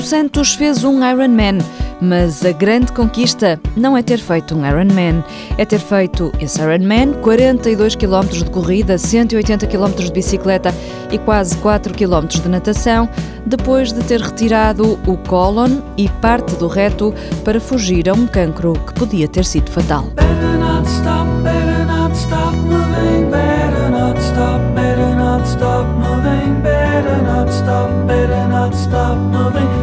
Pedro Santos fez um Ironman, mas a grande conquista não é ter feito um Ironman, é ter feito esse Ironman, 42 km de corrida, 180 km de bicicleta e quase 4 km de natação, depois de ter retirado o cólon e parte do reto para fugir a um cancro que podia ter sido fatal. Stop moving,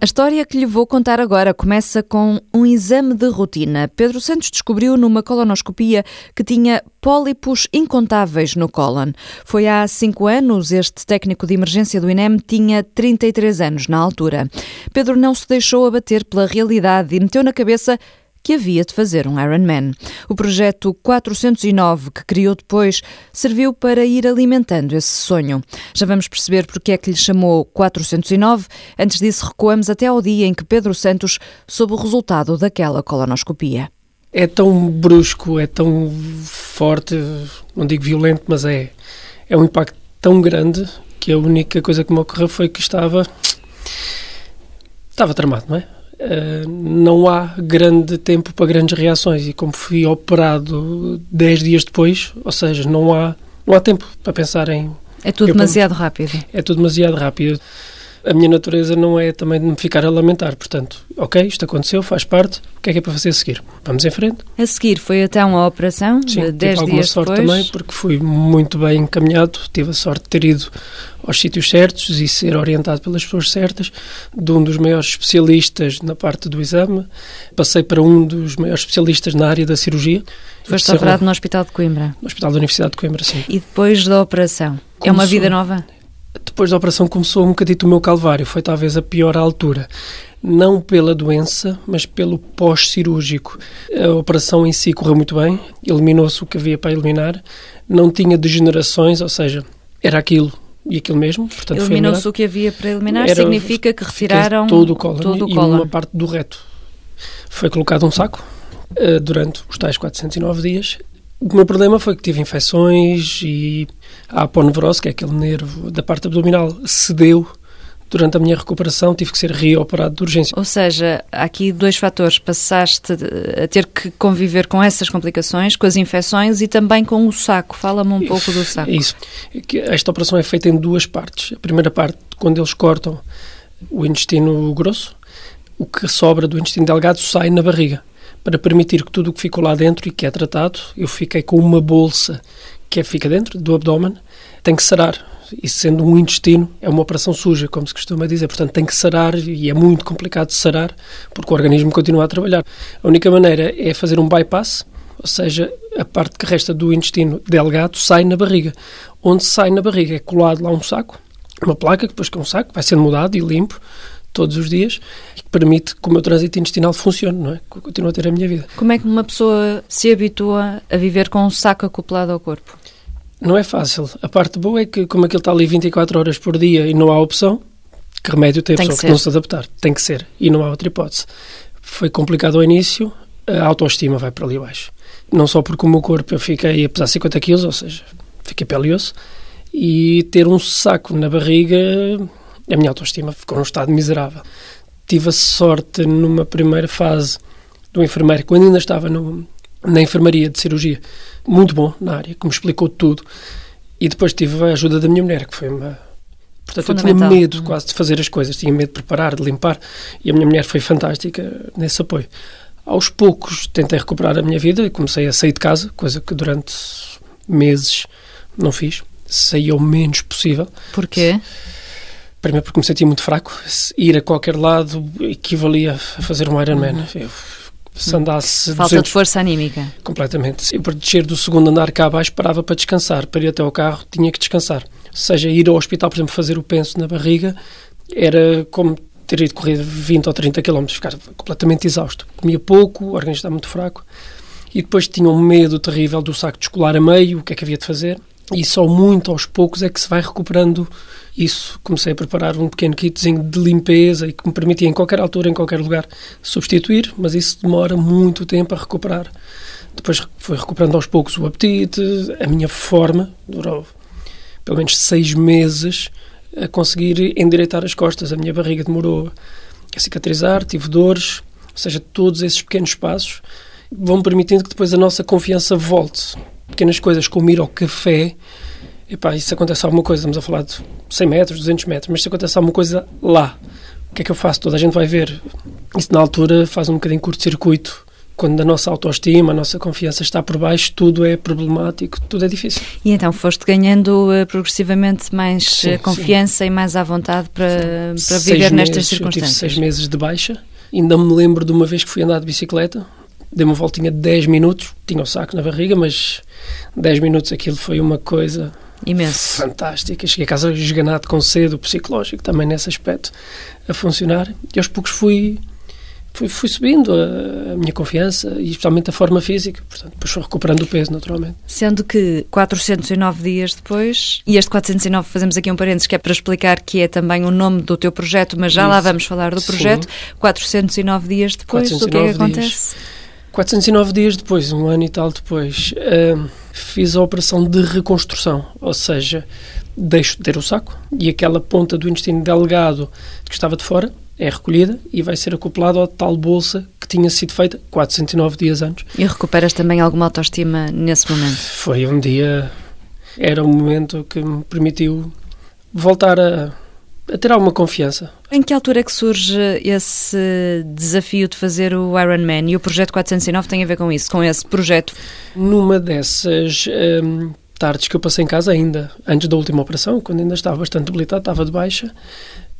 A história que lhe vou contar agora começa com um exame de rotina. Pedro Santos descobriu numa colonoscopia que tinha pólipos incontáveis no cólon. Foi há cinco anos, este técnico de emergência do INEM tinha 33 anos na altura. Pedro não se deixou abater pela realidade e meteu na cabeça que havia de fazer um Ironman. O projeto 409, que criou depois, serviu para ir alimentando esse sonho. Já vamos perceber porque é que lhe chamou 409. Antes disso, recuamos até ao dia em que Pedro Santos soube o resultado daquela colonoscopia. É tão brusco, é tão forte, não digo violento, mas é, é um impacto tão grande que a única coisa que me ocorreu foi que estava estava tramado, não é? Uh, não há grande tempo para grandes reações e como fui operado 10 dias depois, ou seja, não há, não há tempo para pensar em... É tudo demasiado rápido. É tudo demasiado rápido a minha natureza não é também de me ficar a lamentar. Portanto, ok, isto aconteceu, faz parte, o que é que é para fazer a seguir? Vamos em frente. A seguir foi até uma operação, Sim, de 10 tive dias sorte depois. também, porque fui muito bem encaminhado, tive a sorte de ter ido aos sítios certos e ser orientado pelas pessoas certas, de um dos maiores especialistas na parte do exame. Passei para um dos maiores especialistas na área da cirurgia. Foste operado no Hospital de Coimbra. No Hospital da Universidade de Coimbra, sim. E depois da operação? Começou, é uma vida nova? Depois da operação começou um bocadito o meu calvário. Foi talvez a pior altura. Não pela doença, mas pelo pós-cirúrgico. A operação em si correu muito bem, eliminou-se o que havia para eliminar, não tinha degenerações, ou seja, era aquilo e aquilo mesmo. Eliminou-se o que havia para eliminar, era, significa que retiraram todo o cólon todo o e uma parte do reto. Foi colocado um saco uh, durante os tais 409 dias o meu problema foi que tive infecções e a aponevrose, que é aquele nervo da parte abdominal, cedeu durante a minha recuperação, tive que ser reoperado de urgência. Ou seja, há aqui dois fatores. Passaste a ter que conviver com essas complicações, com as infecções e também com o saco. Fala-me um pouco do saco. Isso. Esta operação é feita em duas partes. A primeira parte, quando eles cortam o intestino grosso, o que sobra do intestino delgado sai na barriga para permitir que tudo o que ficou lá dentro e que é tratado, eu fiquei com uma bolsa que é, fica dentro do abdômen, tem que sarar. E sendo um intestino, é uma operação suja, como se costuma dizer. Portanto, tem que sarar e é muito complicado sarar porque o organismo continua a trabalhar. A única maneira é fazer um bypass, ou seja, a parte que resta do intestino delgado sai na barriga. Onde sai na barriga é colado lá um saco, uma placa, depois que é um saco, vai sendo mudado e limpo todos os dias e que permite que o meu trânsito intestinal funcione, não é? Que eu continuo a ter a minha vida. Como é que uma pessoa se habitua a viver com um saco acoplado ao corpo? Não é fácil. A parte boa é que, como aquilo está ali 24 horas por dia e não há opção, que remédio tem a pessoa que, que não se adaptar? Tem que ser. E não há outra hipótese. Foi complicado ao início, a autoestima vai para ali abaixo. Não só porque o meu corpo eu fiquei a pesar 50 quilos, ou seja, fiquei pele e osso, e ter um saco na barriga a minha autoestima ficou num estado miserável. Tive a sorte, numa primeira fase, do enfermeiro, quando ainda estava no, na enfermaria de cirurgia, muito bom na área, que me explicou tudo. E depois tive a ajuda da minha mulher, que foi uma. Portanto, eu tinha medo quase de fazer as coisas, tinha medo de preparar, de limpar, e a minha mulher foi fantástica nesse apoio. Aos poucos tentei recuperar a minha vida e comecei a sair de casa, coisa que durante meses não fiz. Saí o menos possível. Porquê? Primeiro porque me sentia muito fraco. Ir a qualquer lado equivalia a fazer um Ironman. Uhum. Eu, se andasse... Falta 200, de força anímica. Completamente. Eu, para descer do segundo andar cá abaixo, parava para descansar. Para ir até ao carro, tinha que descansar. Seja ir ao hospital, por exemplo, fazer o penso na barriga, era como ter ido correr 20 ou 30 km, ficar completamente exausto. Comia pouco, o organismo estava muito fraco. E depois tinha um medo terrível do saco descolar a meio, o que é que havia de fazer e só muito aos poucos é que se vai recuperando isso. Comecei a preparar um pequeno kitzinho de limpeza e que me permitia, em qualquer altura, em qualquer lugar, substituir, mas isso demora muito tempo a recuperar. Depois foi recuperando aos poucos o apetite, a minha forma, durou pelo menos seis meses a conseguir endireitar as costas. A minha barriga demorou a cicatrizar, tive dores, ou seja, todos esses pequenos passos vão permitindo que depois a nossa confiança volte. Pequenas coisas como ir ao café, epá, isso acontece alguma coisa, estamos a falar de 100 metros, 200 metros, mas se acontece alguma coisa lá, o que é que eu faço? Toda a gente vai ver. Isso na altura faz um bocadinho curto-circuito quando a nossa autoestima, a nossa confiança está por baixo, tudo é problemático, tudo é difícil. E então foste ganhando uh, progressivamente mais sim, eh, confiança sim. e mais à vontade para, para viver nestas meses, circunstâncias? Eu tive seis meses de baixa. Ainda me lembro de uma vez que fui andar de bicicleta, dei uma voltinha de 10 minutos, tinha o saco na barriga, mas 10 minutos aquilo foi uma coisa Imenso. fantástica. Cheguei a casa esganado com cedo, psicológico também nesse aspecto, a funcionar. E aos poucos fui fui, fui subindo a, a, minha confiança e especialmente a forma física. Portanto, depois fui recuperando o peso, naturalmente. Sendo que 409 dias depois, e este 409 fazemos aqui um parênteses que é para explicar que é também o nome do teu projeto, mas já Isso. lá vamos falar do projeto. Sim. 409 dias depois, 409 o que é que acontece? Dias. 409 dias depois, um ano e tal depois, uh, fiz a operação de reconstrução, ou seja, deixo de ter o saco e aquela ponta do intestino delgado que estava de fora é recolhida e vai ser acoplada à tal bolsa que tinha sido feita 409 dias antes. E recuperas também alguma autoestima nesse momento? Foi um dia, era um momento que me permitiu voltar a, a ter alguma confiança. Em que altura é que surge esse desafio de fazer o Ironman e o projeto 409 tem a ver com isso, com esse projeto? Numa dessas hum, tardes que eu passei em casa ainda, antes da última operação, quando ainda estava bastante debilitado, estava de baixa,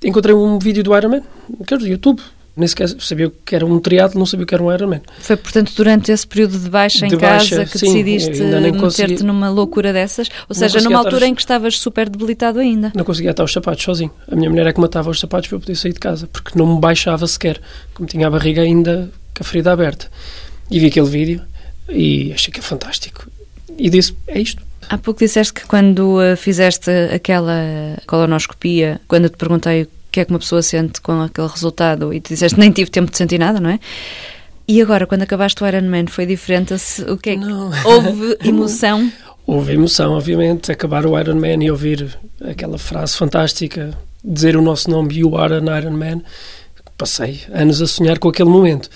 encontrei um vídeo do Iron Man, que era do YouTube. Nem sequer sabia que era um triatlo, não sabia que era um Ironman. Foi, portanto, durante esse período de baixa de em baixa, casa que sim, decidiste meter-te numa loucura dessas? Ou seja, numa altura em que estavas super debilitado ainda? Não conseguia atar os sapatos sozinho. A minha mulher é que matava os sapatos para eu poder sair de casa, porque não me baixava sequer, como tinha a barriga ainda com a ferida aberta. E vi aquele vídeo e achei que é fantástico. E disse, é isto. Há pouco disseste que quando uh, fizeste aquela colonoscopia, quando te perguntei que é que uma pessoa sente com aquele resultado e tu disseste nem tive tempo de sentir nada, não é? E agora, quando acabaste o Ironman, foi diferente? O que é que... Não. Houve emoção? Houve emoção, obviamente. Acabar o Ironman e ouvir aquela frase fantástica, dizer o nosso nome, You are an Ironman. Passei anos a sonhar com aquele momento.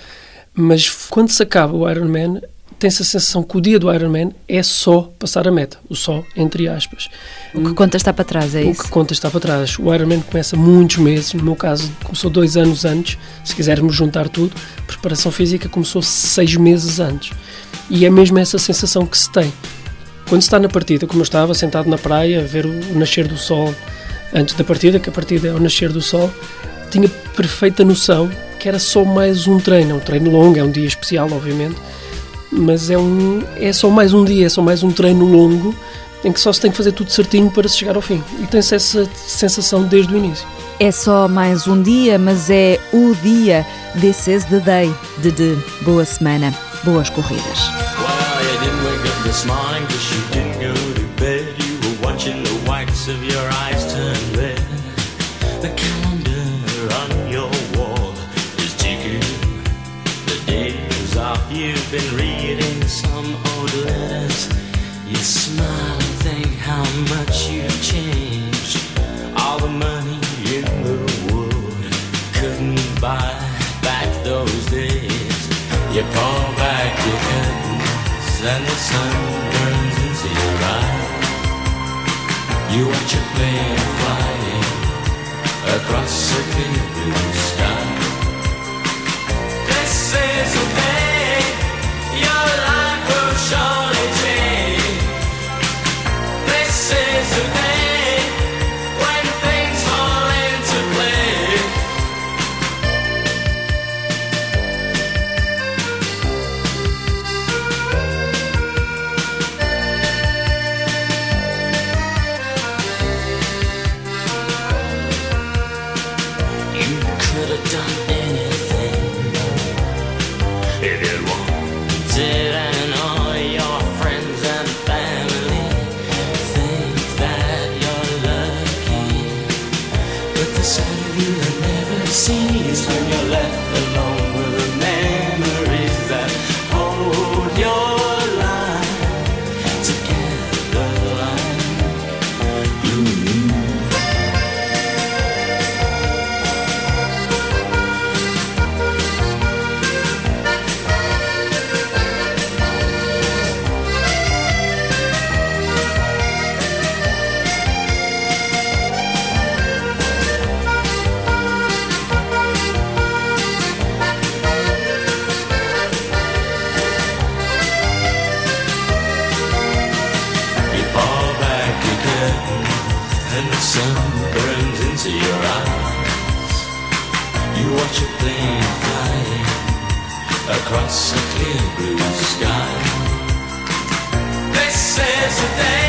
Mas quando se acaba o Ironman, tem-se a sensação que o dia do Ironman é só passar a meta, o só entre aspas. O que conta está para trás, é o isso? O que conta está para trás. O Ironman começa muitos meses, no meu caso começou dois anos antes, se quisermos juntar tudo, a preparação física começou seis meses antes. E é mesmo essa sensação que se tem. Quando se está na partida, como eu estava, sentado na praia, a ver o nascer do sol antes da partida, que a partida é o nascer do sol, tinha perfeita noção que era só mais um treino, é um treino longo, é um dia especial, obviamente, mas é, um, é só mais um dia, é só mais um treino longo em que só se tem que fazer tudo certinho para se chegar ao fim. E tem-se essa sensação desde o início. É só mais um dia, mas é o dia. This is the day. De, de boa semana, boas corridas. Couldn't back those days. You pull back your curtains and the sun burns into your eyes. You watch a plane flying across a clear blue sky. Sun burns into your eyes. You watch a plane flying across a clear blue sky. This is the day